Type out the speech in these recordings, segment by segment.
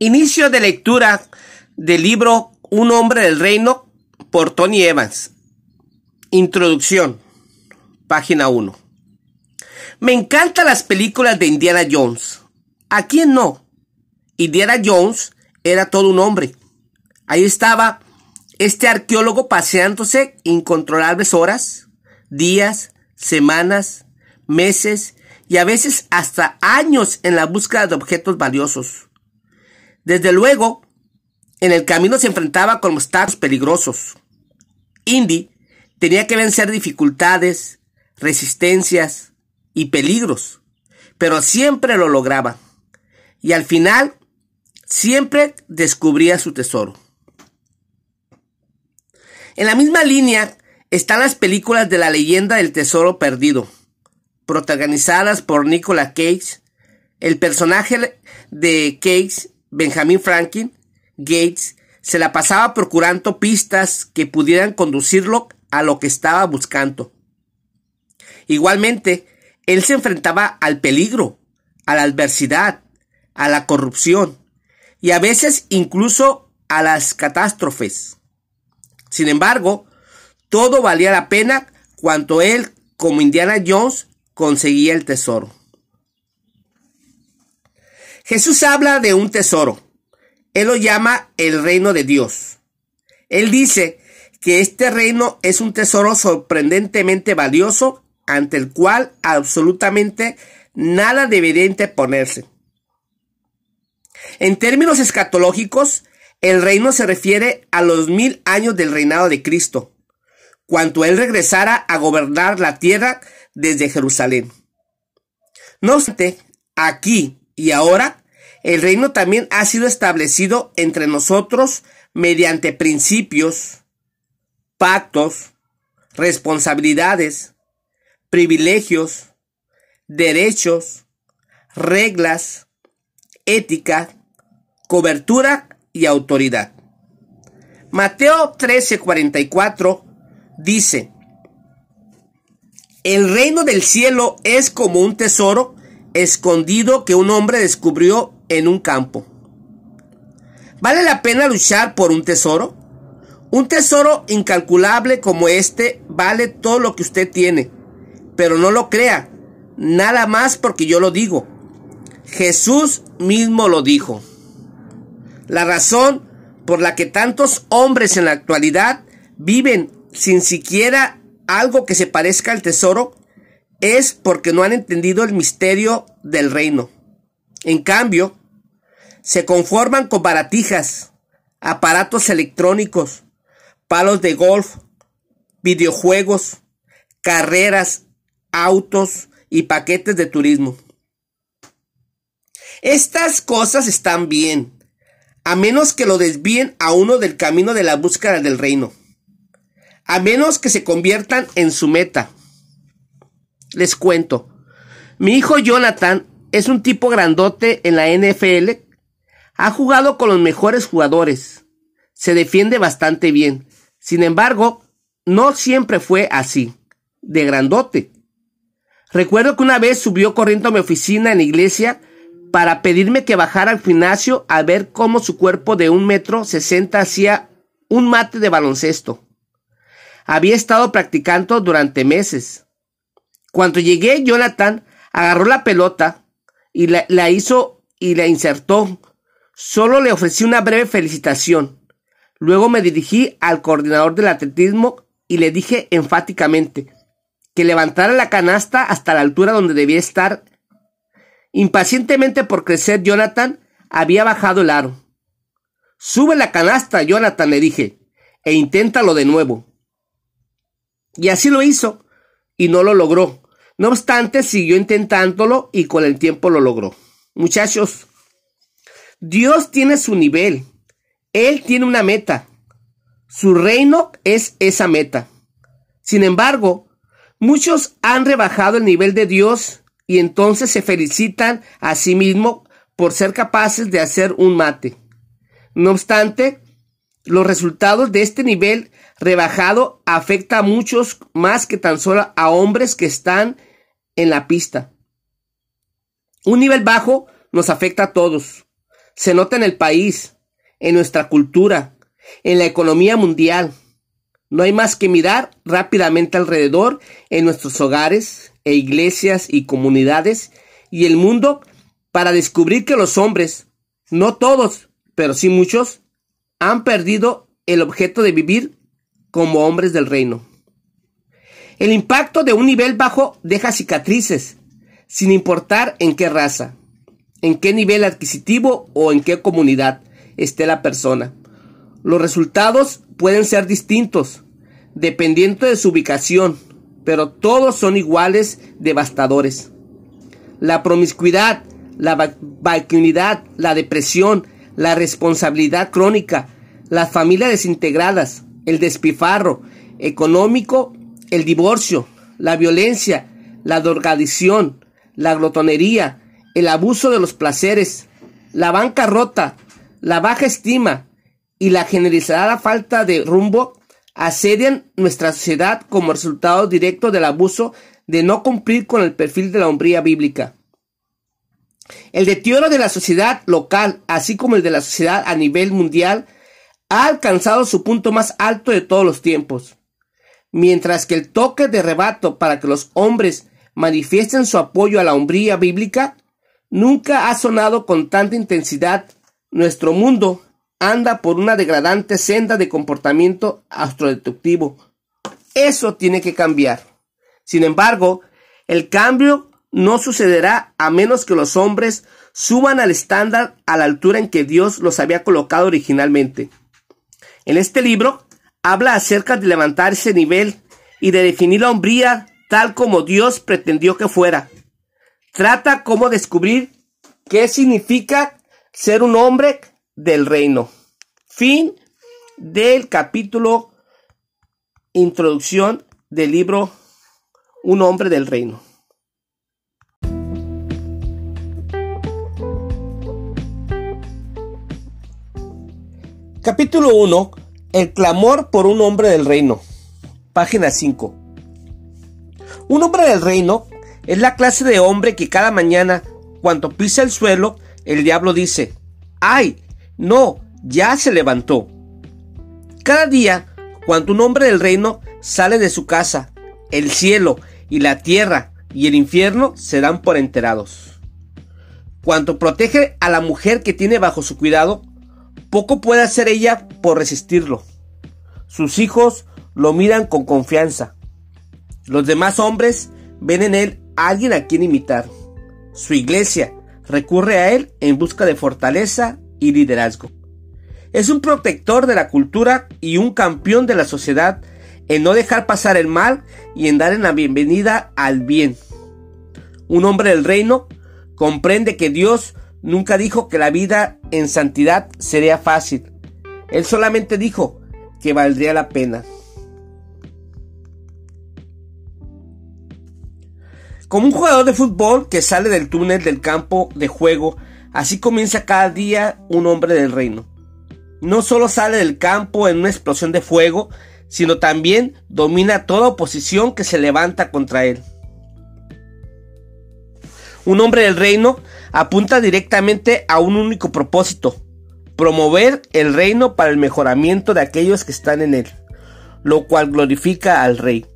Inicio de lectura del libro Un hombre del reino por Tony Evans. Introducción. Página 1. Me encantan las películas de Indiana Jones. ¿A quién no? Indiana Jones era todo un hombre. Ahí estaba este arqueólogo paseándose incontrolables horas, días, semanas, meses y a veces hasta años en la búsqueda de objetos valiosos. Desde luego, en el camino se enfrentaba con obstáculos peligrosos. Indy tenía que vencer dificultades, resistencias y peligros, pero siempre lo lograba. Y al final, siempre descubría su tesoro. En la misma línea están las películas de la leyenda del tesoro perdido, protagonizadas por Nicolas Cage. El personaje de Cage Benjamin Franklin Gates se la pasaba procurando pistas que pudieran conducirlo a lo que estaba buscando. Igualmente, él se enfrentaba al peligro, a la adversidad, a la corrupción y a veces incluso a las catástrofes. Sin embargo, todo valía la pena cuando él, como Indiana Jones, conseguía el tesoro. Jesús habla de un tesoro. Él lo llama el reino de Dios. Él dice que este reino es un tesoro sorprendentemente valioso ante el cual absolutamente nada debería interponerse. En términos escatológicos, el reino se refiere a los mil años del reinado de Cristo, cuando Él regresara a gobernar la tierra desde Jerusalén. No obstante, aquí y ahora, el reino también ha sido establecido entre nosotros mediante principios, pactos, responsabilidades, privilegios, derechos, reglas, ética, cobertura y autoridad. Mateo 13:44 dice, el reino del cielo es como un tesoro escondido que un hombre descubrió en un campo. ¿Vale la pena luchar por un tesoro? Un tesoro incalculable como este vale todo lo que usted tiene, pero no lo crea, nada más porque yo lo digo. Jesús mismo lo dijo. La razón por la que tantos hombres en la actualidad viven sin siquiera algo que se parezca al tesoro es porque no han entendido el misterio del reino. En cambio, se conforman con baratijas, aparatos electrónicos, palos de golf, videojuegos, carreras, autos y paquetes de turismo. Estas cosas están bien, a menos que lo desvíen a uno del camino de la búsqueda del reino, a menos que se conviertan en su meta. Les cuento, mi hijo Jonathan es un tipo grandote en la NFL, ha jugado con los mejores jugadores, se defiende bastante bien, sin embargo, no siempre fue así, de grandote. Recuerdo que una vez subió corriendo a mi oficina en la iglesia para pedirme que bajara al gimnasio a ver cómo su cuerpo de un metro sesenta hacía un mate de baloncesto. Había estado practicando durante meses. Cuando llegué, Jonathan agarró la pelota y la, hizo y la insertó. Solo le ofrecí una breve felicitación. Luego me dirigí al coordinador del atletismo y le dije enfáticamente que levantara la canasta hasta la altura donde debía estar Impacientemente por crecer, Jonathan había bajado el aro. Sube la canasta, Jonathan, le dije, e inténtalo de nuevo. Y así lo hizo, y no lo logró. No obstante, siguió intentándolo y con el tiempo lo logró. Muchachos, Dios tiene su nivel. Él tiene una meta. Su reino es esa meta. Sin embargo, muchos han rebajado el nivel de Dios y entonces se felicitan a sí mismos por ser capaces de hacer un mate. No obstante, los resultados de este nivel rebajado afecta a muchos más que tan solo a hombres que están en la pista. Un nivel bajo nos afecta a todos. se nota en el país, en nuestra cultura, en la economía mundial. No hay más que mirar rápidamente alrededor en nuestros hogares e iglesias y comunidades y el mundo para descubrir que los hombres, no todos, pero sí muchos, han perdido el objeto de vivir como hombres del reino. El impacto de un nivel bajo deja cicatrices, sin importar en qué raza, en qué nivel adquisitivo o en qué comunidad esté la persona. Los resultados pueden ser distintos, dependiendo de su ubicación, pero todos son iguales devastadores. La promiscuidad, la vacuidad, la depresión, la responsabilidad crónica, las familias desintegradas, el despifarro económico, el divorcio, la violencia, la drogadicción, la glotonería, el abuso de los placeres, la bancarrota, la baja estima y la generalizada falta de rumbo asedian nuestra sociedad como resultado directo del abuso de no cumplir con el perfil de la hombría bíblica. El deterioro de la sociedad local, así como el de la sociedad a nivel mundial, ha alcanzado su punto más alto de todos los tiempos. Mientras que el toque de rebato para que los hombres manifiesten su apoyo a la hombría bíblica nunca ha sonado con tanta intensidad, nuestro mundo anda por una degradante senda de comportamiento astrodeductivo. Eso tiene que cambiar. Sin embargo, el cambio no sucederá a menos que los hombres suban al estándar a la altura en que Dios los había colocado originalmente. En este libro habla acerca de levantar ese nivel y de definir la hombría tal como Dios pretendió que fuera. Trata cómo descubrir qué significa ser un hombre del reino. Fin del capítulo introducción del libro Un hombre del reino. Capítulo 1. El clamor por un hombre del reino. Página 5. Un hombre del reino es la clase de hombre que cada mañana, cuando pisa el suelo, el diablo dice, ¡ay! No, ya se levantó. Cada día, cuando un hombre del reino sale de su casa, el cielo y la tierra y el infierno serán por enterados. Cuando protege a la mujer que tiene bajo su cuidado, poco puede hacer ella por resistirlo. Sus hijos lo miran con confianza. Los demás hombres ven en él a alguien a quien imitar. Su iglesia recurre a él en busca de fortaleza y liderazgo. Es un protector de la cultura y un campeón de la sociedad en no dejar pasar el mal y en dar la bienvenida al bien. Un hombre del reino comprende que Dios nunca dijo que la vida en santidad sería fácil. Él solamente dijo que valdría la pena. Como un jugador de fútbol que sale del túnel del campo de juego, así comienza cada día un hombre del reino. No solo sale del campo en una explosión de fuego, sino también domina toda oposición que se levanta contra él. Un hombre del reino apunta directamente a un único propósito, promover el reino para el mejoramiento de aquellos que están en él, lo cual glorifica al rey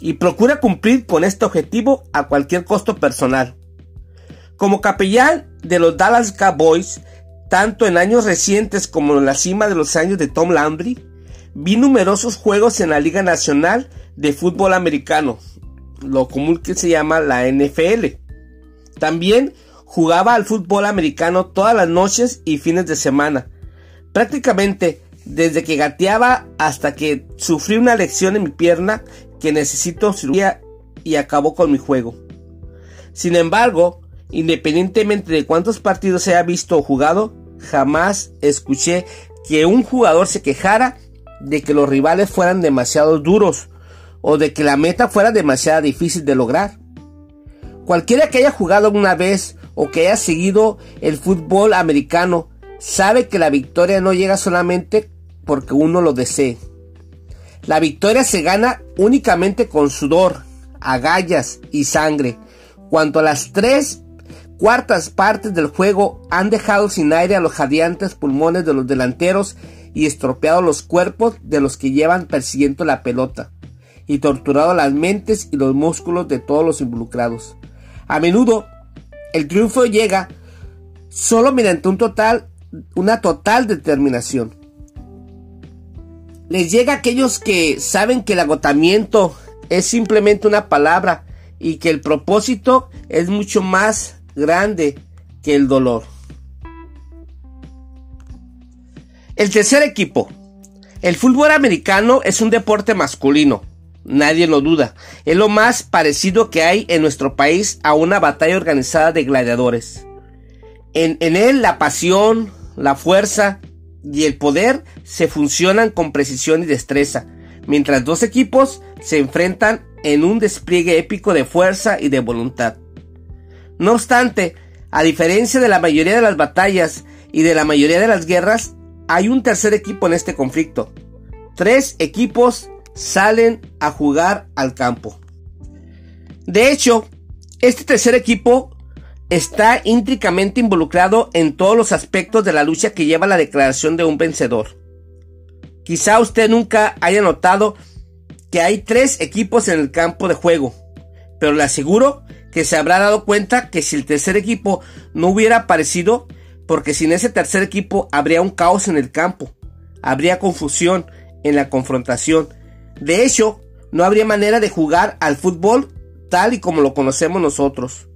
y procura cumplir con este objetivo a cualquier costo personal. Como capellán de los Dallas Cowboys, tanto en años recientes como en la cima de los años de Tom Landry, vi numerosos juegos en la Liga Nacional de Fútbol Americano, lo común que se llama la NFL. También jugaba al fútbol americano todas las noches y fines de semana. Prácticamente desde que gateaba hasta que sufrí una lección en mi pierna que necesito cirugía y acabó con mi juego. Sin embargo, independientemente de cuántos partidos haya visto o jugado, jamás escuché que un jugador se quejara de que los rivales fueran demasiado duros o de que la meta fuera demasiado difícil de lograr. Cualquiera que haya jugado una vez o que haya seguido el fútbol americano sabe que la victoria no llega solamente porque uno lo desee. La victoria se gana únicamente con sudor, agallas y sangre. Cuando las tres, cuartas partes del juego han dejado sin aire a los jadeantes pulmones de los delanteros y estropeado los cuerpos de los que llevan persiguiendo la pelota y torturado las mentes y los músculos de todos los involucrados. A menudo el triunfo llega solo mediante un total, una total determinación. Les llega a aquellos que saben que el agotamiento es simplemente una palabra y que el propósito es mucho más grande que el dolor. El tercer equipo. El fútbol americano es un deporte masculino, nadie lo duda. Es lo más parecido que hay en nuestro país a una batalla organizada de gladiadores. En, en él la pasión, la fuerza y el poder se funcionan con precisión y destreza, mientras dos equipos se enfrentan en un despliegue épico de fuerza y de voluntad. No obstante, a diferencia de la mayoría de las batallas y de la mayoría de las guerras, hay un tercer equipo en este conflicto. Tres equipos salen a jugar al campo. De hecho, este tercer equipo está íntricamente involucrado en todos los aspectos de la lucha que lleva la declaración de un vencedor. Quizá usted nunca haya notado que hay tres equipos en el campo de juego, pero le aseguro que se habrá dado cuenta que si el tercer equipo no hubiera aparecido, porque sin ese tercer equipo habría un caos en el campo, habría confusión en la confrontación. De hecho, no habría manera de jugar al fútbol tal y como lo conocemos nosotros.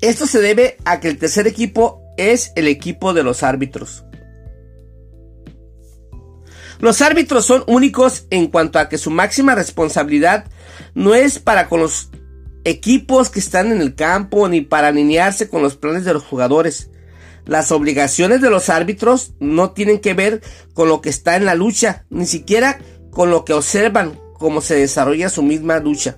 Esto se debe a que el tercer equipo es el equipo de los árbitros. Los árbitros son únicos en cuanto a que su máxima responsabilidad no es para con los equipos que están en el campo ni para alinearse con los planes de los jugadores. Las obligaciones de los árbitros no tienen que ver con lo que está en la lucha, ni siquiera con lo que observan cómo se desarrolla su misma lucha.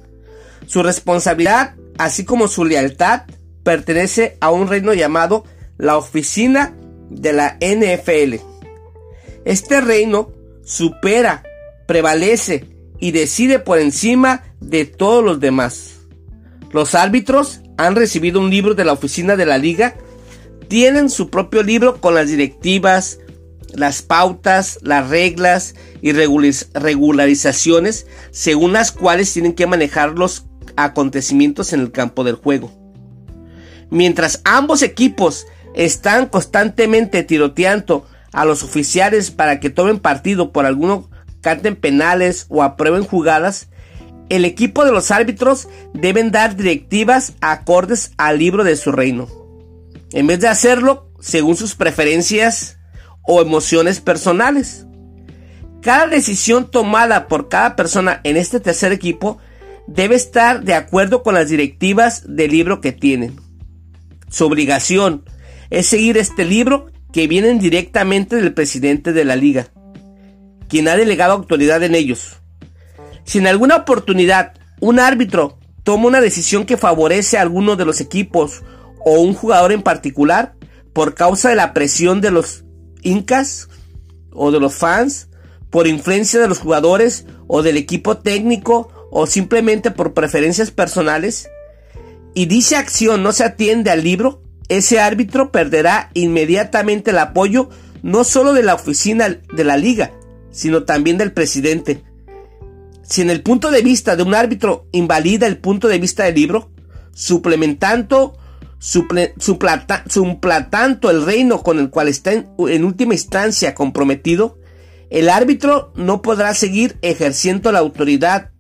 Su responsabilidad, así como su lealtad, pertenece a un reino llamado la oficina de la NFL. Este reino supera, prevalece y decide por encima de todos los demás. Los árbitros han recibido un libro de la oficina de la liga, tienen su propio libro con las directivas, las pautas, las reglas y regularizaciones según las cuales tienen que manejar los acontecimientos en el campo del juego. Mientras ambos equipos están constantemente tiroteando a los oficiales para que tomen partido por alguno canten penales o aprueben jugadas, el equipo de los árbitros deben dar directivas acordes al libro de su reino. En vez de hacerlo según sus preferencias o emociones personales. Cada decisión tomada por cada persona en este tercer equipo debe estar de acuerdo con las directivas del libro que tienen. Su obligación es seguir este libro que vienen directamente del presidente de la liga, quien ha delegado autoridad en ellos. Si en alguna oportunidad un árbitro toma una decisión que favorece a alguno de los equipos o un jugador en particular, por causa de la presión de los incas o de los fans, por influencia de los jugadores o del equipo técnico o simplemente por preferencias personales, y dicha acción no se atiende al libro, ese árbitro perderá inmediatamente el apoyo no solo de la oficina de la liga, sino también del presidente. Si en el punto de vista de un árbitro invalida el punto de vista del libro, suplementando, el reino con el cual está en, en última instancia comprometido, el árbitro no podrá seguir ejerciendo la autoridad.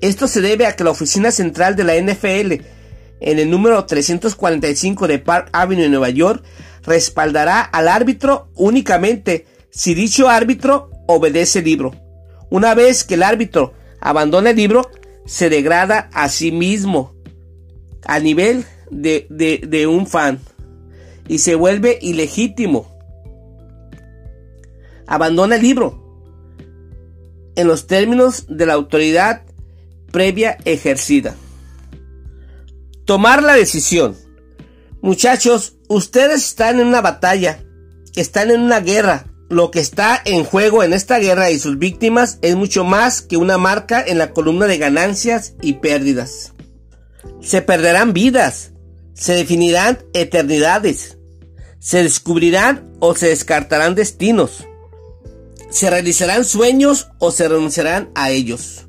Esto se debe a que la oficina central de la NFL en el número 345 de Park Avenue en Nueva York respaldará al árbitro únicamente si dicho árbitro obedece el libro. Una vez que el árbitro abandona el libro, se degrada a sí mismo a nivel de, de un fan y se vuelve ilegítimo. Abandona el libro en los términos de la autoridad previa ejercida. Tomar la decisión. Muchachos, ustedes están en una batalla, están en una guerra. Lo que está en juego en esta guerra y sus víctimas es mucho más que una marca en la columna de ganancias y pérdidas. Se perderán vidas, Se definirán eternidades. Se descubrirán o se descartarán destinos. Se realizarán sueños o se renunciarán a ellos.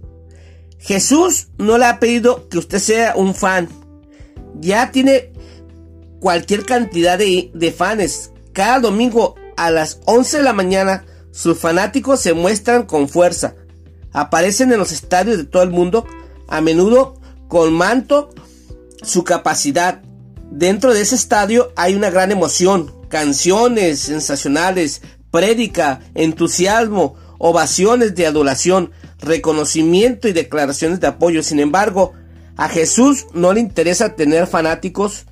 Jesús no le ha pedido que usted sea un fan. Ya tiene cualquier cantidad de, de fans. Cada domingo a las 11 de la mañana sus fanáticos se muestran con fuerza. Aparecen en los estadios de todo el mundo, a menudo con manto su capacidad. Dentro de ese estadio hay una gran emoción, canciones sensacionales, prédica, entusiasmo, ovaciones de adoración, reconocimiento y declaraciones de apoyo. Sin embargo, a Jesús no le interesa tener fanáticos.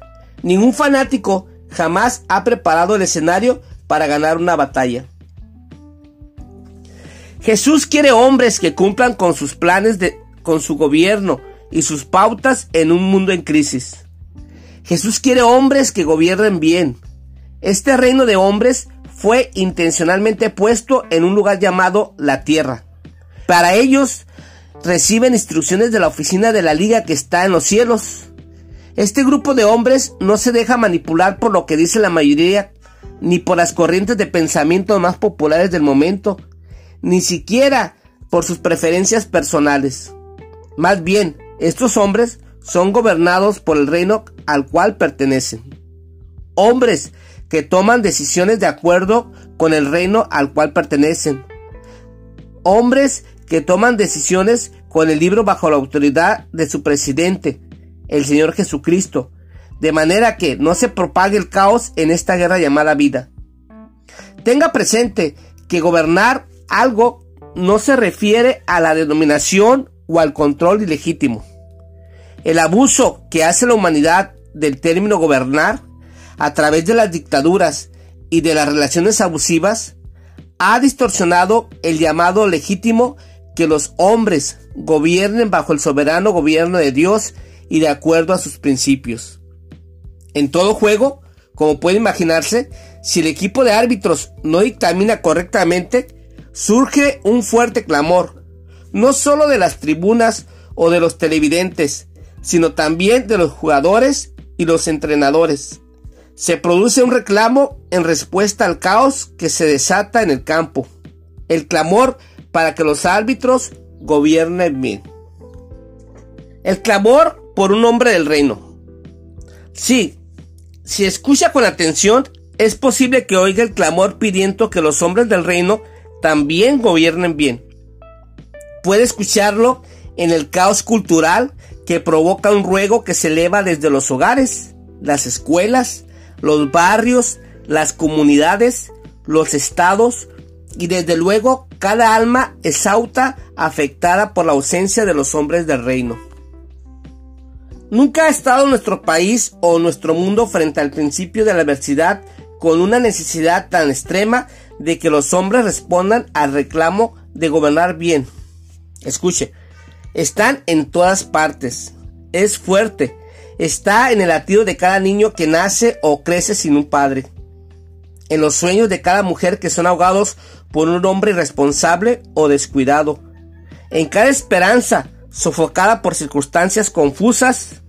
Ningún fanático jamás ha preparado el escenario para ganar una batalla. Jesús quiere hombres que cumplan con sus planes de, con su gobierno y sus pautas en un mundo en crisis. Jesús quiere hombres que gobiernen bien. Este reino de hombres fue intencionalmente puesto en un lugar llamado la tierra. Para ellos reciben instrucciones de la oficina de la liga que está en los cielos. Este grupo de hombres no se deja manipular por lo que dice la mayoría ni por las corrientes de pensamiento más populares del momento, ni siquiera por sus preferencias personales. Más bien, estos hombres son gobernados por el reino al cual pertenecen. Hombres que toman decisiones de acuerdo con el reino al cual pertenecen. Hombres que toman decisiones con el libro bajo la autoridad de su presidente, el Señor Jesucristo, de manera que no se propague el caos en esta guerra llamada vida. Tenga presente que gobernar algo no se refiere a la denominación o al control ilegítimo. El abuso que hace la humanidad del término gobernar a través de las dictaduras y de las relaciones abusivas ha distorsionado el llamado legítimo que los hombres gobiernen bajo el soberano gobierno de Dios y de acuerdo a sus principios. En todo juego, como puede imaginarse, si el equipo de árbitros no dictamina correctamente, surge un fuerte clamor, no solo de las tribunas o de los televidentes, sino también de los jugadores y los entrenadores. Se produce un reclamo en respuesta al caos que se desata en el campo. El clamor para que los árbitros gobiernen bien. El clamor por un hombre del reino. Sí, si escucha con atención, es posible que oiga el clamor pidiendo que los hombres del reino también gobiernen bien. Puede escucharlo en el caos cultural que provoca un ruego que se eleva desde los hogares, las escuelas, los barrios, las comunidades, los estados y desde luego cada alma exauta afectada por la ausencia de los hombres del reino. Nunca ha estado nuestro país o nuestro mundo frente al principio de la adversidad con una necesidad tan extrema de que los hombres respondan al reclamo de gobernar bien. Escuche, están en todas partes. Es fuerte. Está en el latido de cada niño que nace o crece sin un padre. En los sueños de cada mujer que son ahogados por un hombre irresponsable o descuidado. En cada esperanza sofocada por circunstancias confusas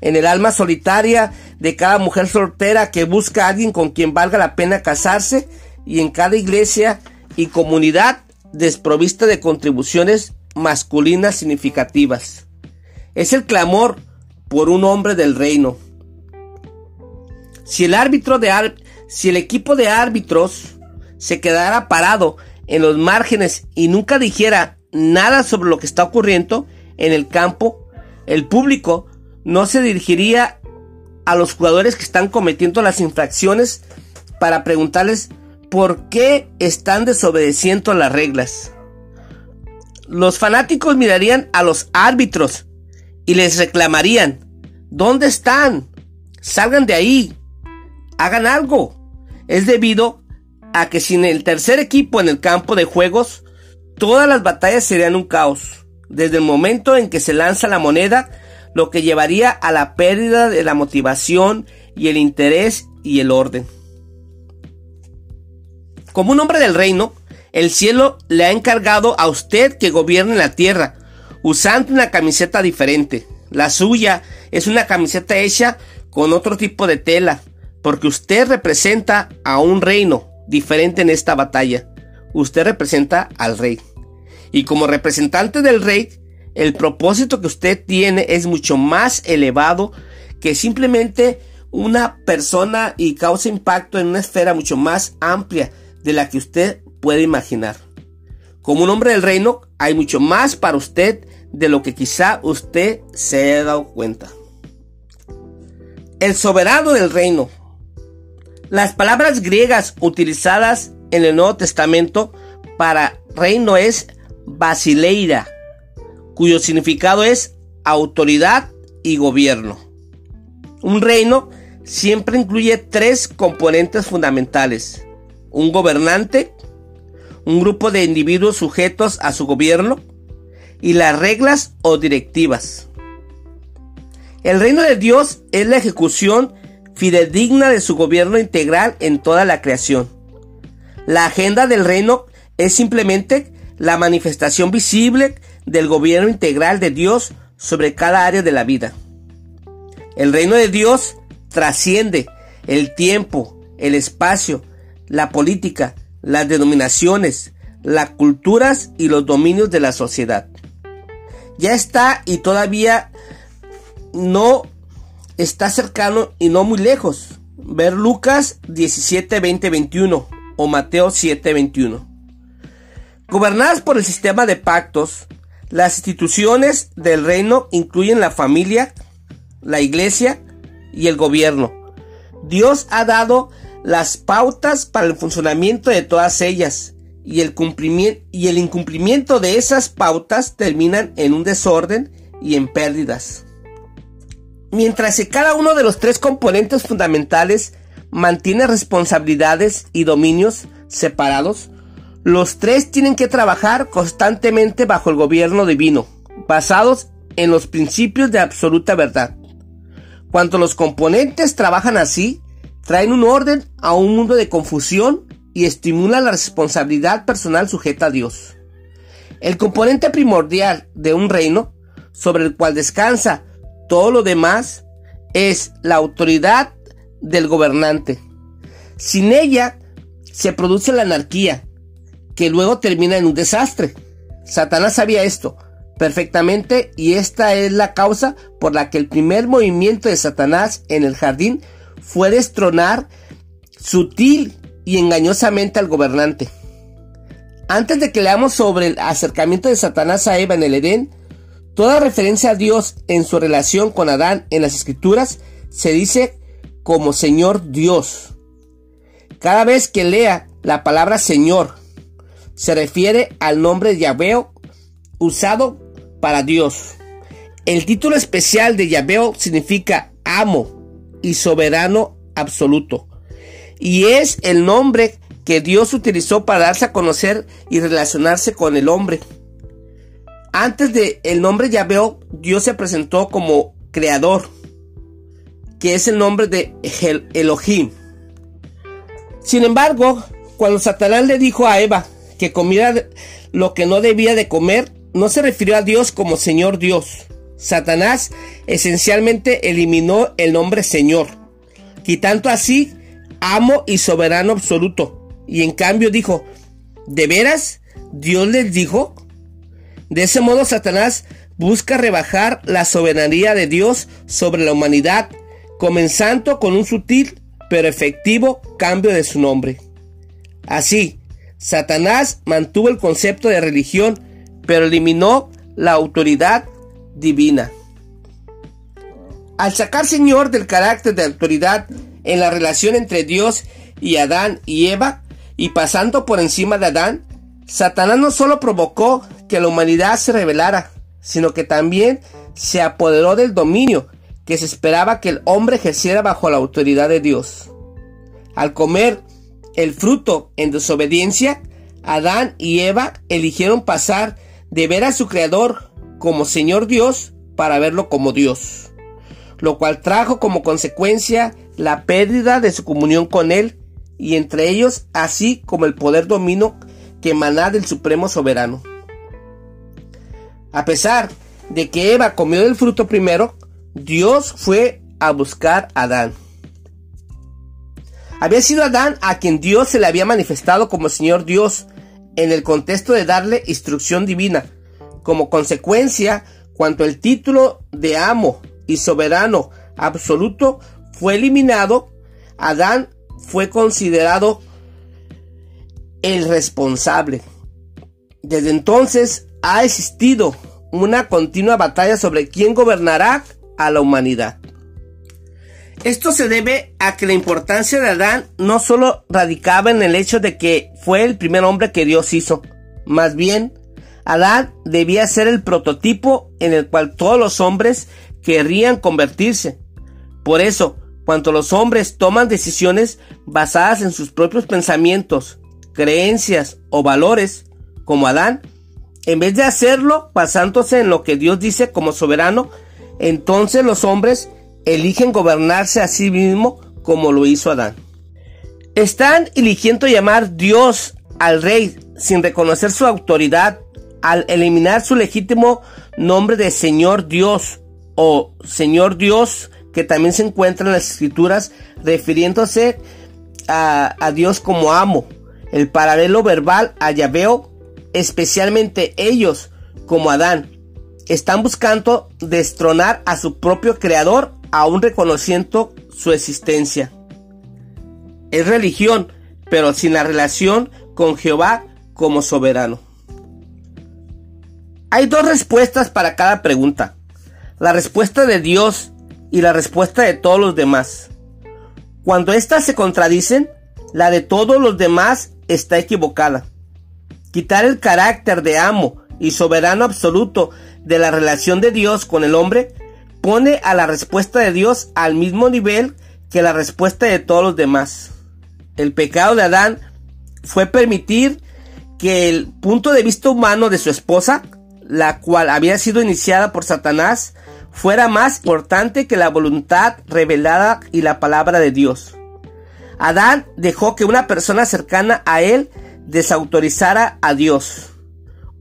en el alma solitaria de cada mujer soltera que busca a alguien con quien valga la pena casarse y en cada iglesia y comunidad desprovista de contribuciones masculinas significativas. Es el clamor por un hombre del reino. Si el árbitro de si el equipo de árbitros se quedara parado en los márgenes y nunca dijera nada sobre lo que está ocurriendo en el campo, el público no se dirigiría a los jugadores que están cometiendo las infracciones para preguntarles por qué están desobedeciendo las reglas. Los fanáticos mirarían a los árbitros y les reclamarían, ¿dónde están? Salgan de ahí, hagan algo. Es debido a que sin el tercer equipo en el campo de juegos, todas las batallas serían un caos. Desde el momento en que se lanza la moneda, lo que llevaría a la pérdida de la motivación y el interés y el orden. Como un hombre del reino, el cielo le ha encargado a usted que gobierne la tierra, usando una camiseta diferente. La suya es una camiseta hecha con otro tipo de tela, porque usted representa a un reino diferente en esta batalla. Usted representa al rey. Y como representante del rey, el propósito que usted tiene es mucho más elevado que simplemente una persona y causa impacto en una esfera mucho más amplia de la que usted puede imaginar. Como un hombre del reino, hay mucho más para usted de lo que quizá usted se haya dado cuenta. El soberano del reino. Las palabras griegas utilizadas en el Nuevo Testamento para reino es basileira, cuyo significado es autoridad y gobierno. Un reino siempre incluye tres componentes fundamentales. Un gobernante, un grupo de individuos sujetos a su gobierno y las reglas o directivas. El reino de Dios es la ejecución fidedigna de su gobierno integral en toda la creación. La agenda del reino es simplemente la manifestación visible del gobierno integral de Dios sobre cada área de la vida. El reino de Dios trasciende el tiempo, el espacio, la política, las denominaciones, las culturas y los dominios de la sociedad. Ya está y todavía no está cercano y no muy lejos. Ver Lucas 17, 20, 21 o Mateo 7, 21. Gobernadas por el sistema de pactos, las instituciones del reino incluyen la familia, la iglesia y el gobierno. Dios ha dado las pautas para el funcionamiento de todas ellas y el, y el incumplimiento de esas pautas terminan en un desorden y en pérdidas. Mientras que cada uno de los tres componentes fundamentales mantiene responsabilidades y dominios separados, los tres tienen que trabajar constantemente bajo el gobierno divino, basados en los principios de absoluta verdad. Cuando los componentes trabajan así, traen un orden a un mundo de confusión y estimulan la responsabilidad personal sujeta a Dios. El componente primordial de un reino, sobre el cual descansa todo lo demás, es la autoridad del gobernante. Sin ella se produce la anarquía, que luego termina en un desastre. Satanás sabía esto, perfectamente y esta es la causa por la que el primer movimiento de Satanás en el jardín fue destronar sutil y engañosamente al gobernante. Antes de que leamos sobre el acercamiento de Satanás a Eva en el Edén, toda referencia a Dios en su relación con Adán en las escrituras se dice como Señor Dios. Cada vez que lea la palabra Señor, se refiere al nombre de Yahweh usado para Dios. El título especial de Yahvé significa amo y soberano absoluto. Y es el nombre que Dios utilizó para darse a conocer y relacionarse con el hombre. Antes de el nombre Yahvé, Dios se presentó como creador, que es el nombre de Elohim. Sin embargo, cuando Satanás le dijo a Eva que comiera lo que no debía de comer, no se refirió a Dios como Señor Dios. Satanás esencialmente eliminó el nombre Señor, quitando así amo y soberano absoluto. Y en cambio dijo, ¿de veras Dios les dijo? De ese modo Satanás busca rebajar la soberanía de Dios sobre la humanidad, comenzando con un sutil pero efectivo cambio de su nombre. Así, Satanás mantuvo el concepto de religión pero eliminó la autoridad divina. Al sacar Señor del carácter de autoridad en la relación entre Dios y Adán y Eva, y pasando por encima de Adán, Satanás no solo provocó que la humanidad se rebelara, sino que también se apoderó del dominio que se esperaba que el hombre ejerciera bajo la autoridad de Dios. Al comer el fruto en desobediencia, Adán y Eva eligieron pasar de ver a su Creador como Señor Dios para verlo como Dios, lo cual trajo como consecuencia la pérdida de su comunión con Él y entre ellos así como el poder domino que emana del Supremo Soberano. A pesar de que Eva comió del fruto primero, Dios fue a buscar a Adán. Había sido Adán a quien Dios se le había manifestado como Señor Dios en el contexto de darle instrucción divina. Como consecuencia, cuanto el título de amo y soberano absoluto fue eliminado, Adán fue considerado el responsable. Desde entonces ha existido una continua batalla sobre quién gobernará a la humanidad. Esto se debe a que la importancia de Adán no solo radicaba en el hecho de que fue el primer hombre que Dios hizo, más bien, Adán debía ser el prototipo en el cual todos los hombres querrían convertirse. Por eso, cuando los hombres toman decisiones basadas en sus propios pensamientos, creencias o valores, como Adán, en vez de hacerlo basándose en lo que Dios dice como soberano, entonces los hombres eligen gobernarse a sí mismo como lo hizo Adán. Están eligiendo llamar Dios al rey sin reconocer su autoridad al eliminar su legítimo nombre de Señor Dios o Señor Dios que también se encuentra en las escrituras refiriéndose a, Dios como amo. El paralelo verbal a Yahveo, especialmente ellos como Adán, están buscando destronar a su propio creador aún reconociendo su existencia. Es religión, pero sin la relación con Jehová como soberano. Hay dos respuestas para cada pregunta. La respuesta de Dios y la respuesta de todos los demás. Cuando éstas se contradicen, la de todos los demás está equivocada. Quitar el carácter de amo y soberano absoluto de la relación de Dios con el hombre pone a la respuesta de Dios al mismo nivel que la respuesta de todos los demás. El pecado de Adán fue permitir que el punto de vista humano de su esposa, la cual había sido iniciada por Satanás, fuera más importante que la voluntad revelada y la palabra de Dios. Adán dejó que una persona cercana a él desautorizara a Dios.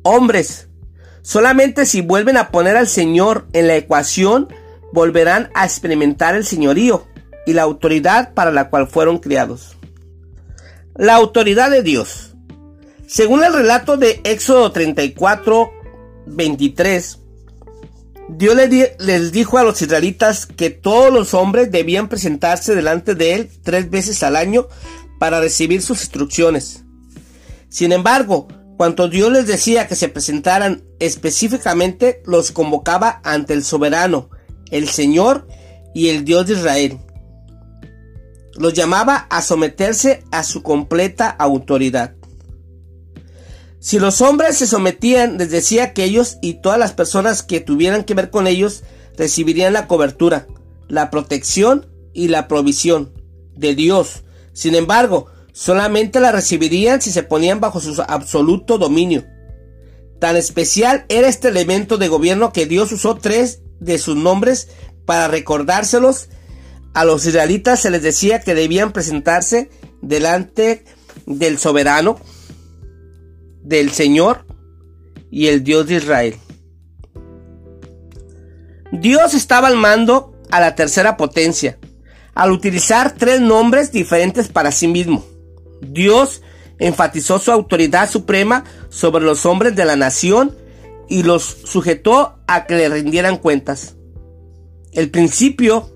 Hombres, Solamente si vuelven a poner al Señor en la ecuación, volverán a experimentar el señorío y la autoridad para la cual fueron criados. La autoridad de Dios. Según el relato de Éxodo 34, 23, Dios les dijo a los israelitas que todos los hombres debían presentarse delante de él tres veces al año para recibir sus instrucciones. Sin embargo, cuando Dios les decía que se presentaran específicamente, los convocaba ante el soberano, el Señor y el Dios de Israel. Los llamaba a someterse a su completa autoridad. Si los hombres se sometían, les decía que ellos y todas las personas que tuvieran que ver con ellos recibirían la cobertura, la protección y la provisión de Dios. Sin embargo, solamente la recibirían si se ponían bajo su absoluto dominio. Tan especial era este elemento de gobierno que Dios usó tres de sus nombres para recordárselos. A los israelitas se les decía que debían presentarse delante del soberano, del Señor y el Dios de Israel. Dios estaba al mando a la tercera potencia, al utilizar tres nombres diferentes para sí mismo. Dios enfatizó su autoridad suprema sobre los hombres de la nación y los sujetó a que le rindieran cuentas. El principio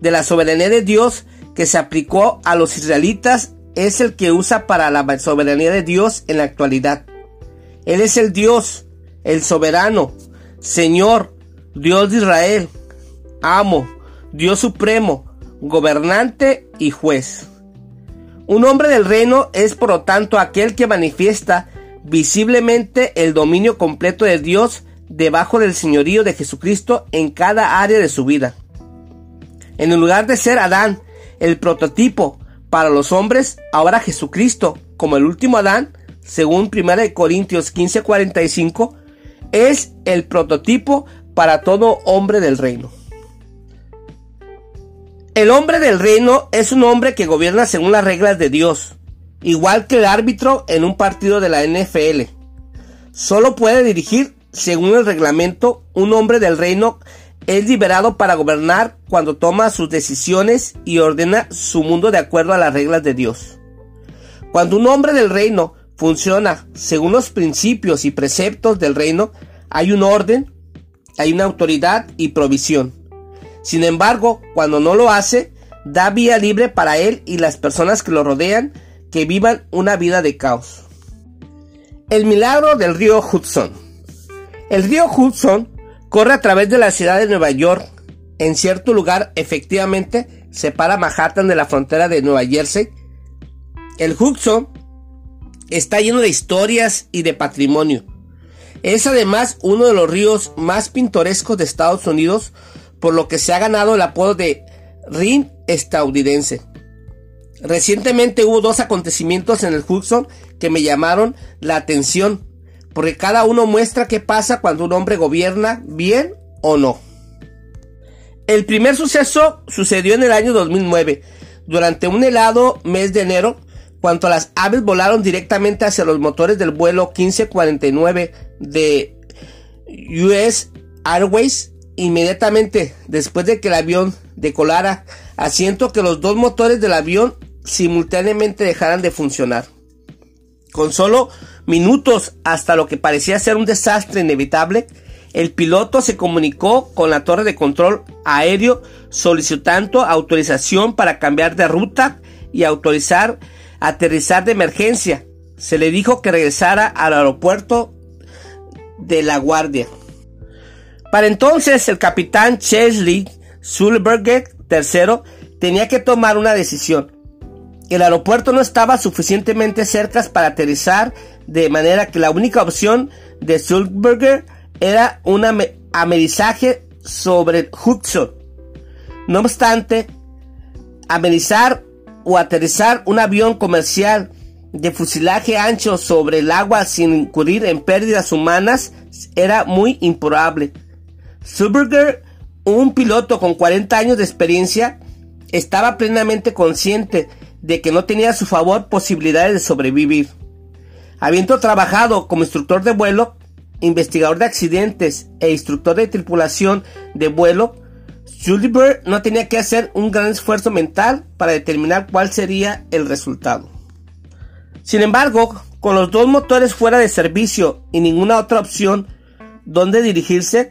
de la soberanía de Dios que se aplicó a los israelitas es el que usa para la soberanía de Dios en la actualidad. Él es el Dios, el soberano, Señor, Dios de Israel, amo, Dios supremo, gobernante y juez. Un hombre del reino es por lo tanto aquel que manifiesta visiblemente el dominio completo de Dios debajo del señorío de Jesucristo en cada área de su vida. En lugar de ser Adán, el prototipo para los hombres, ahora Jesucristo, como el último Adán, según 1 Corintios 15:45, es el prototipo para todo hombre del reino. El hombre del reino es un hombre que gobierna según las reglas de Dios, igual que el árbitro en un partido de la NFL. Solo puede dirigir, según el reglamento, un hombre del reino es liberado para gobernar cuando toma sus decisiones y ordena su mundo de acuerdo a las reglas de Dios. Cuando un hombre del reino funciona según los principios y preceptos del reino, hay un orden, hay una autoridad y provisión. Sin embargo, cuando no lo hace, da vía libre para él y las personas que lo rodean que vivan una vida de caos. El milagro del río Hudson. El río Hudson corre a través de la ciudad de Nueva York. En cierto lugar, efectivamente, separa Manhattan de la frontera de Nueva Jersey. El Hudson está lleno de historias y de patrimonio. Es además uno de los ríos más pintorescos de Estados Unidos, por lo que se ha ganado el apodo de Rin estadounidense. Recientemente hubo dos acontecimientos en el Hudson que me llamaron la atención, porque cada uno muestra qué pasa cuando un hombre gobierna bien o no. El primer suceso sucedió en el año 2009, durante un helado mes de enero, cuando las aves volaron directamente hacia los motores del vuelo 1549 de US Airways inmediatamente después de que el avión decolara, asiento que los dos motores del avión simultáneamente dejaran de funcionar. Con solo minutos hasta lo que parecía ser un desastre inevitable, el piloto se comunicó con la torre de control aéreo solicitando autorización para cambiar de ruta y autorizar aterrizar de emergencia. Se le dijo que regresara al aeropuerto de La Guardia. Para entonces el capitán Chesley Sulberger III tenía que tomar una decisión. El aeropuerto no estaba suficientemente cerca para aterrizar, de manera que la única opción de Sulberger era un amerizaje sobre Hudson. No obstante, amenizar o aterrizar un avión comercial de fusilaje ancho sobre el agua sin incurrir en pérdidas humanas era muy improbable. Suberger, un piloto con 40 años de experiencia, estaba plenamente consciente de que no tenía a su favor posibilidades de sobrevivir. Habiendo trabajado como instructor de vuelo, investigador de accidentes e instructor de tripulación de vuelo, Sullivan no tenía que hacer un gran esfuerzo mental para determinar cuál sería el resultado. Sin embargo, con los dos motores fuera de servicio y ninguna otra opción donde dirigirse,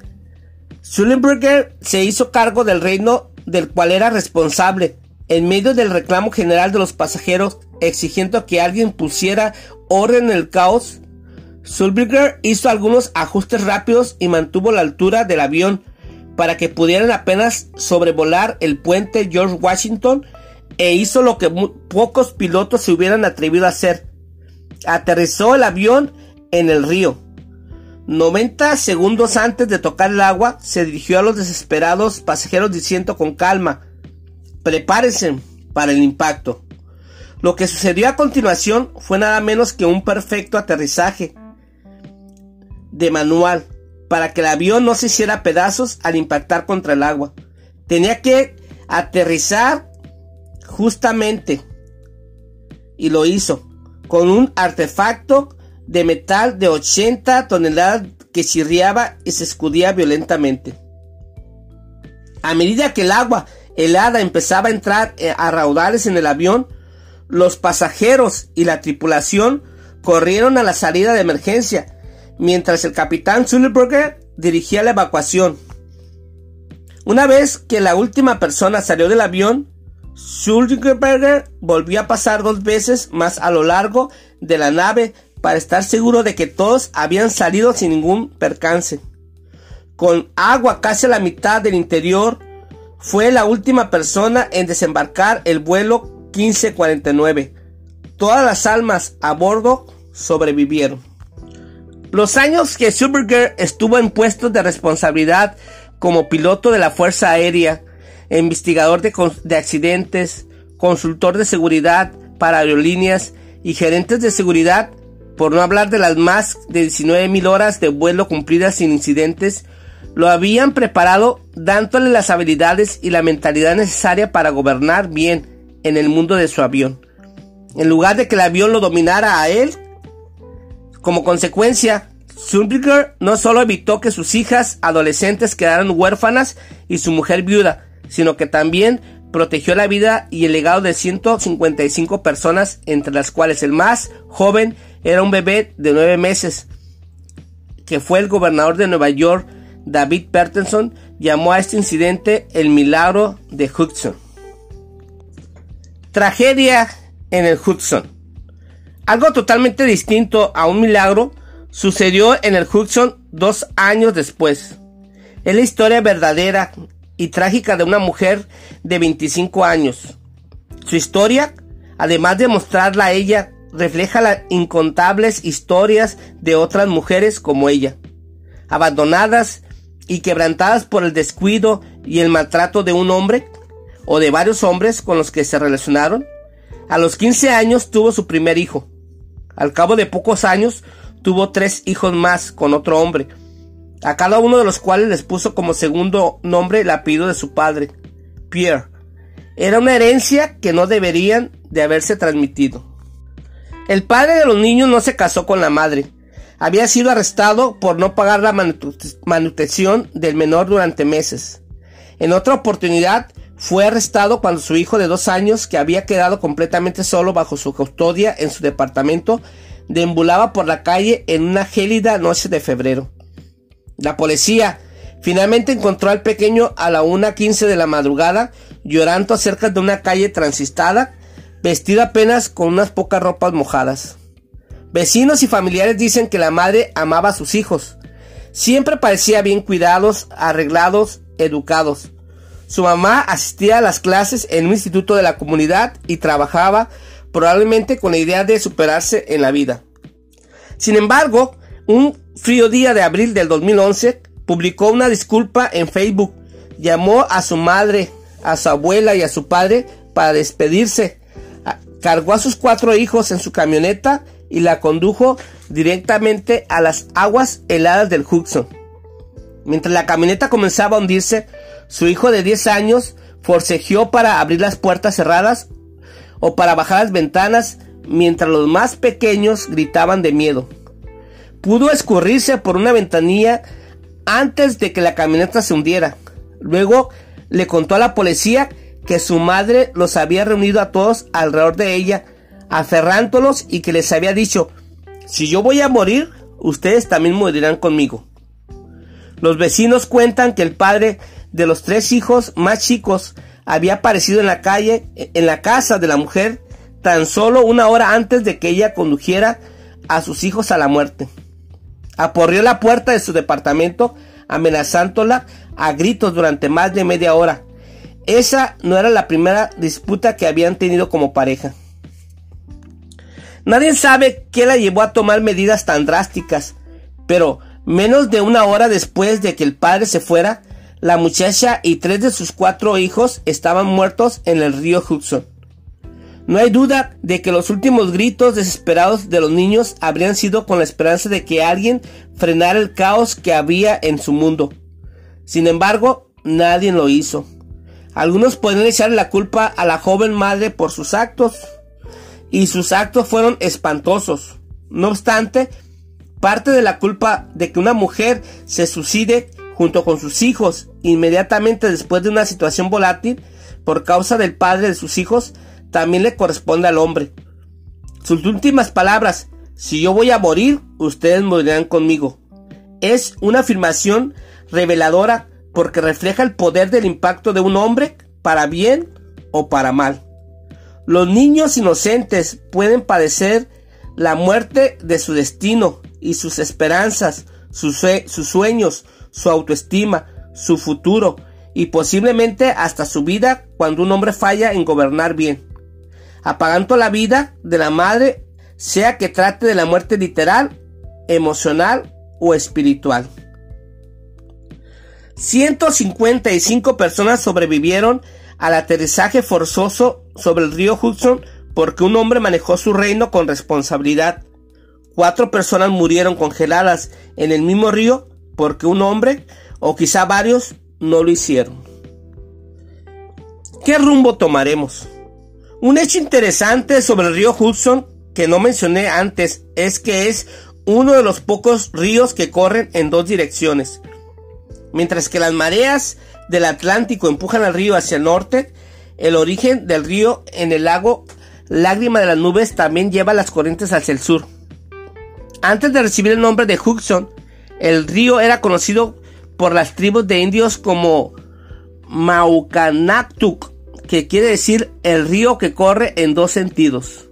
Sullenberger se hizo cargo del reino del cual era responsable, en medio del reclamo general de los pasajeros exigiendo que alguien pusiera orden en el caos. Sullenberger hizo algunos ajustes rápidos y mantuvo la altura del avión para que pudieran apenas sobrevolar el puente George Washington e hizo lo que pocos pilotos se hubieran atrevido a hacer. Aterrizó el avión en el río. 90 segundos antes de tocar el agua, se dirigió a los desesperados pasajeros diciendo con calma, prepárense para el impacto. Lo que sucedió a continuación fue nada menos que un perfecto aterrizaje de manual para que el avión no se hiciera pedazos al impactar contra el agua. Tenía que aterrizar justamente y lo hizo con un artefacto de metal de 80 toneladas que chirriaba y se escudía violentamente. A medida que el agua helada empezaba a entrar eh, a raudales en el avión, los pasajeros y la tripulación corrieron a la salida de emergencia mientras el capitán Sullenberger dirigía la evacuación. Una vez que la última persona salió del avión, Sullenberger volvió a pasar dos veces más a lo largo de la nave para estar seguro de que todos habían salido sin ningún percance. Con agua casi a la mitad del interior, fue la última persona en desembarcar el vuelo 1549. Todas las almas a bordo sobrevivieron. Los años que Superger estuvo en puestos de responsabilidad como piloto de la Fuerza Aérea, investigador de, de accidentes, consultor de seguridad para aerolíneas y gerentes de seguridad, por no hablar de las más de 19.000 horas de vuelo cumplidas sin incidentes, lo habían preparado dándole las habilidades y la mentalidad necesaria para gobernar bien en el mundo de su avión. En lugar de que el avión lo dominara a él, como consecuencia, Zumbiger no solo evitó que sus hijas adolescentes quedaran huérfanas y su mujer viuda, sino que también protegió la vida y el legado de 155 personas, entre las cuales el más joven era un bebé de nueve meses, que fue el gobernador de Nueva York, David Pertenson, llamó a este incidente el milagro de Hudson. Tragedia en el Hudson. Algo totalmente distinto a un milagro sucedió en el Hudson dos años después. Es la historia verdadera y trágica de una mujer de 25 años. Su historia, además de mostrarla a ella, refleja las incontables historias de otras mujeres como ella, abandonadas y quebrantadas por el descuido y el maltrato de un hombre o de varios hombres con los que se relacionaron. A los 15 años tuvo su primer hijo. Al cabo de pocos años tuvo tres hijos más con otro hombre, a cada uno de los cuales les puso como segundo nombre el apellido de su padre, Pierre. Era una herencia que no deberían de haberse transmitido. El padre de los niños no se casó con la madre. Había sido arrestado por no pagar la manutención del menor durante meses. En otra oportunidad, fue arrestado cuando su hijo de dos años, que había quedado completamente solo bajo su custodia en su departamento, deambulaba por la calle en una gélida noche de febrero. La policía finalmente encontró al pequeño a la 1.15 de la madrugada llorando cerca de una calle transistada, vestido apenas con unas pocas ropas mojadas. Vecinos y familiares dicen que la madre amaba a sus hijos. Siempre parecía bien cuidados, arreglados, educados. Su mamá asistía a las clases en un instituto de la comunidad y trabajaba probablemente con la idea de superarse en la vida. Sin embargo, un frío día de abril del 2011 publicó una disculpa en Facebook, llamó a su madre, a su abuela y a su padre para despedirse, cargó a sus cuatro hijos en su camioneta y la condujo directamente a las aguas heladas del Hudson. Mientras la camioneta comenzaba a hundirse, su hijo de 10 años forcejeó para abrir las puertas cerradas o para bajar las ventanas mientras los más pequeños gritaban de miedo. Pudo escurrirse por una ventanilla antes de que la camioneta se hundiera. Luego le contó a la policía que su madre los había reunido a todos alrededor de ella, aferrándolos y que les había dicho, si yo voy a morir, ustedes también morirán conmigo. Los vecinos cuentan que el padre de los tres hijos más chicos había aparecido en la calle, en la casa de la mujer, tan solo una hora antes de que ella condujera a sus hijos a la muerte. Aporrió la puerta de su departamento, amenazándola a gritos durante más de media hora. Esa no era la primera disputa que habían tenido como pareja. Nadie sabe qué la llevó a tomar medidas tan drásticas, pero menos de una hora después de que el padre se fuera, la muchacha y tres de sus cuatro hijos estaban muertos en el río Hudson. No hay duda de que los últimos gritos desesperados de los niños habrían sido con la esperanza de que alguien frenara el caos que había en su mundo. Sin embargo, nadie lo hizo. Algunos pueden echarle la culpa a la joven madre por sus actos, y sus actos fueron espantosos. No obstante, parte de la culpa de que una mujer se suicide junto con sus hijos inmediatamente después de una situación volátil por causa del padre de sus hijos también le corresponde al hombre. Sus últimas palabras, si yo voy a morir, ustedes morirán conmigo. Es una afirmación reveladora porque refleja el poder del impacto de un hombre para bien o para mal. Los niños inocentes pueden padecer la muerte de su destino y sus esperanzas, sus, sus sueños, su autoestima, su futuro y posiblemente hasta su vida cuando un hombre falla en gobernar bien. Apagando la vida de la madre, sea que trate de la muerte literal, emocional o espiritual. 155 personas sobrevivieron al aterrizaje forzoso sobre el río Hudson porque un hombre manejó su reino con responsabilidad. Cuatro personas murieron congeladas en el mismo río porque un hombre, o quizá varios, no lo hicieron. ¿Qué rumbo tomaremos? Un hecho interesante sobre el río Hudson que no mencioné antes es que es uno de los pocos ríos que corren en dos direcciones. Mientras que las mareas del Atlántico empujan al río hacia el norte, el origen del río en el lago Lágrima de las Nubes también lleva las corrientes hacia el sur. Antes de recibir el nombre de Hudson, el río era conocido por las tribus de indios como Maucanactuc, que quiere decir el río que corre en dos sentidos.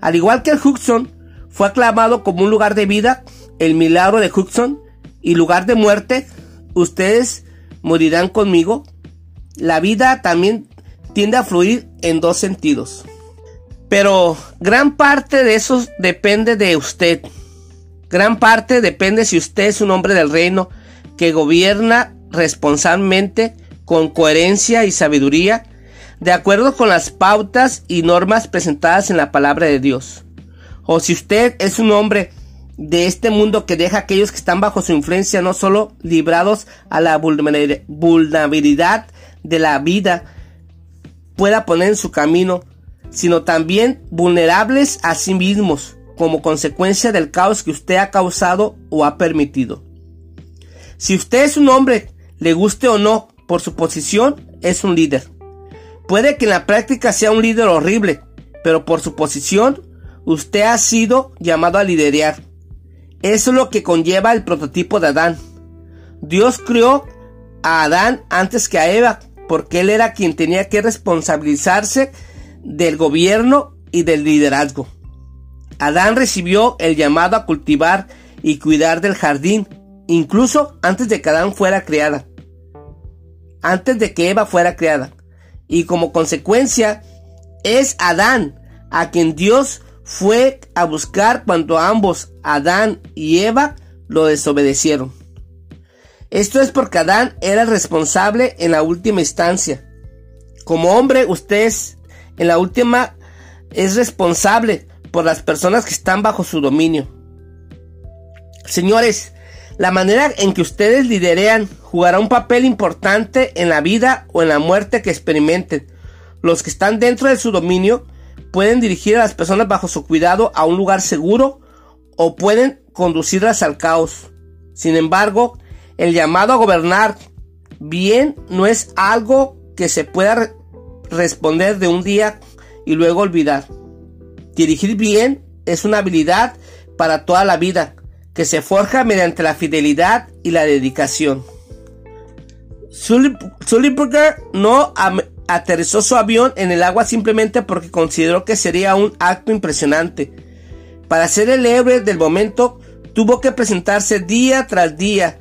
Al igual que el Hudson, fue aclamado como un lugar de vida, el milagro de Hudson, y lugar de muerte, ustedes morirán conmigo. La vida también tiende a fluir en dos sentidos. Pero gran parte de eso depende de usted. Gran parte depende si usted es un hombre del reino que gobierna responsablemente, con coherencia y sabiduría, de acuerdo con las pautas y normas presentadas en la palabra de Dios. O si usted es un hombre de este mundo que deja a aquellos que están bajo su influencia no solo librados a la vulnerabilidad de la vida pueda poner en su camino, sino también vulnerables a sí mismos como consecuencia del caos que usted ha causado o ha permitido. Si usted es un hombre, le guste o no, por su posición, es un líder. Puede que en la práctica sea un líder horrible, pero por su posición, usted ha sido llamado a liderar. Eso es lo que conlleva el prototipo de Adán. Dios creó a Adán antes que a Eva, porque él era quien tenía que responsabilizarse del gobierno y del liderazgo. Adán recibió el llamado a cultivar y cuidar del jardín, incluso antes de que Adán fuera creada, antes de que Eva fuera creada. Y como consecuencia, es Adán a quien Dios fue a buscar cuando ambos, Adán y Eva, lo desobedecieron. Esto es porque Adán era el responsable en la última instancia. Como hombre, usted es, en la última es responsable por las personas que están bajo su dominio. Señores, la manera en que ustedes liderean jugará un papel importante en la vida o en la muerte que experimenten. Los que están dentro de su dominio pueden dirigir a las personas bajo su cuidado a un lugar seguro o pueden conducirlas al caos. Sin embargo, el llamado a gobernar bien no es algo que se pueda responder de un día y luego olvidar. Dirigir bien es una habilidad para toda la vida que se forja mediante la fidelidad y la dedicación. Sulliburger no aterrizó su avión en el agua simplemente porque consideró que sería un acto impresionante. Para ser el héroe del momento, tuvo que presentarse día tras día,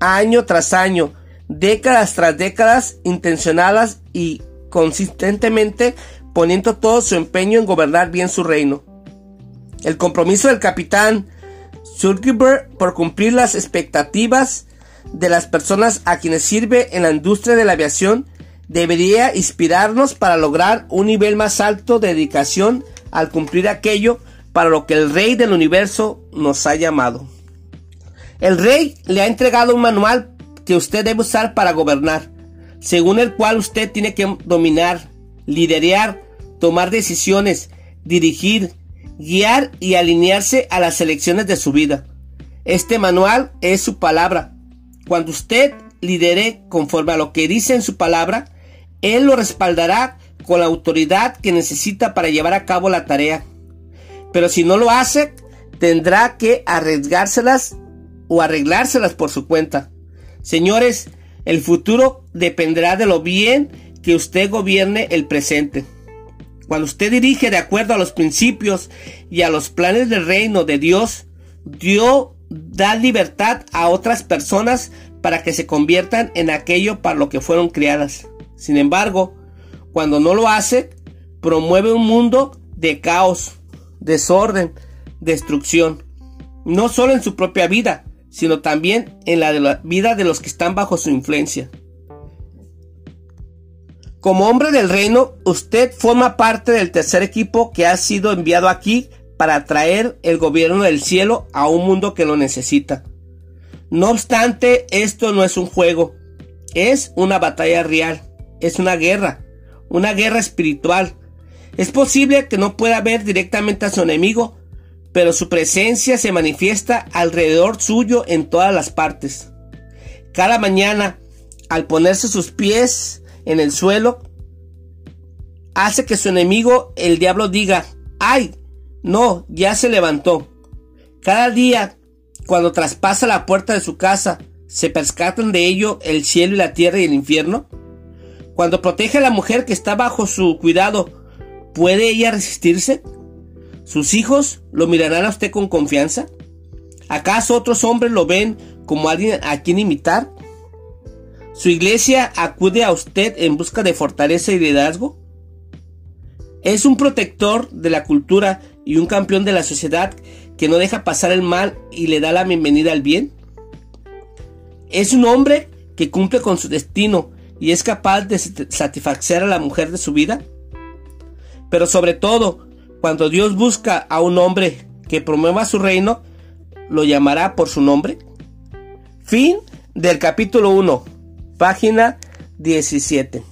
año tras año, décadas tras décadas, intencionadas y consistentemente poniendo todo su empeño en gobernar bien su reino. El compromiso del capitán Zuckerberg por cumplir las expectativas de las personas a quienes sirve en la industria de la aviación debería inspirarnos para lograr un nivel más alto de dedicación al cumplir aquello para lo que el Rey del Universo nos ha llamado. El Rey le ha entregado un manual que usted debe usar para gobernar, según el cual usted tiene que dominar, liderar, tomar decisiones, dirigir, guiar y alinearse a las elecciones de su vida. Este manual es su palabra. Cuando usted lidere conforme a lo que dice en su palabra, él lo respaldará con la autoridad que necesita para llevar a cabo la tarea. Pero si no lo hace, tendrá que arriesgárselas o arreglárselas por su cuenta. Señores, el futuro dependerá de lo bien que usted gobierne el presente. Cuando usted dirige de acuerdo a los principios y a los planes del reino de Dios, Dios da libertad a otras personas para que se conviertan en aquello para lo que fueron criadas. Sin embargo, cuando no lo hace, promueve un mundo de caos, desorden, destrucción, no solo en su propia vida, sino también en la, de la vida de los que están bajo su influencia. Como hombre del reino, usted forma parte del tercer equipo que ha sido enviado aquí para traer el gobierno del cielo a un mundo que lo necesita. No obstante, esto no es un juego, es una batalla real es una guerra, una guerra espiritual. Es posible que no pueda ver directamente a su enemigo, pero su presencia se manifiesta alrededor suyo en todas las partes. Cada mañana, al ponerse sus pies en el suelo, hace que su enemigo, el diablo, diga, ¡ay! No, ya se levantó. Cada día, cuando traspasa la puerta de su casa, se percatan de ello el cielo y la tierra y el infierno. Cuando protege a la mujer que está bajo su cuidado, ¿puede ella resistirse? ¿Sus hijos lo mirarán a usted con confianza? ¿Acaso otros hombres lo ven como alguien a quien imitar? ¿Su iglesia acude a usted en busca de fortaleza y liderazgo? Es un protector de la cultura y un campeón de la sociedad que no deja pasar el mal y le da la bienvenida al bien. Es un hombre que cumple con su destino y es capaz de satisfacer a la mujer de su vida. Pero sobre todo, cuando Dios busca a un hombre que promueva su reino, lo llamará por su nombre. Fin del capítulo 1, página 17.